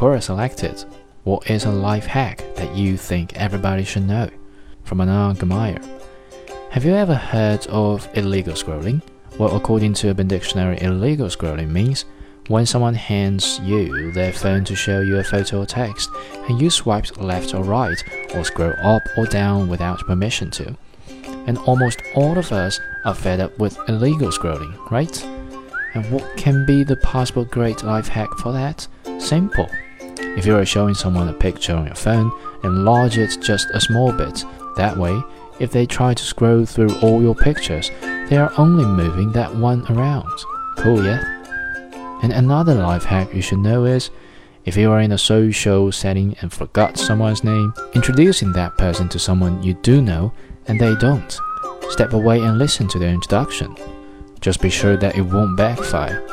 Quora selected What is a life hack that you think everybody should know? from Anna Gemeyer. Have you ever heard of illegal scrolling? Well, according to Urban Dictionary, illegal scrolling means when someone hands you their phone to show you a photo or text, and you swipe left or right, or scroll up or down without permission to. And almost all of us are fed up with illegal scrolling, right? And what can be the possible great life hack for that? Simple. If you are showing someone a picture on your phone, enlarge it just a small bit. That way, if they try to scroll through all your pictures, they are only moving that one around. Cool, yeah? And another life hack you should know is if you are in a social setting and forgot someone's name, introducing that person to someone you do know and they don't. Step away and listen to their introduction. Just be sure that it won't backfire.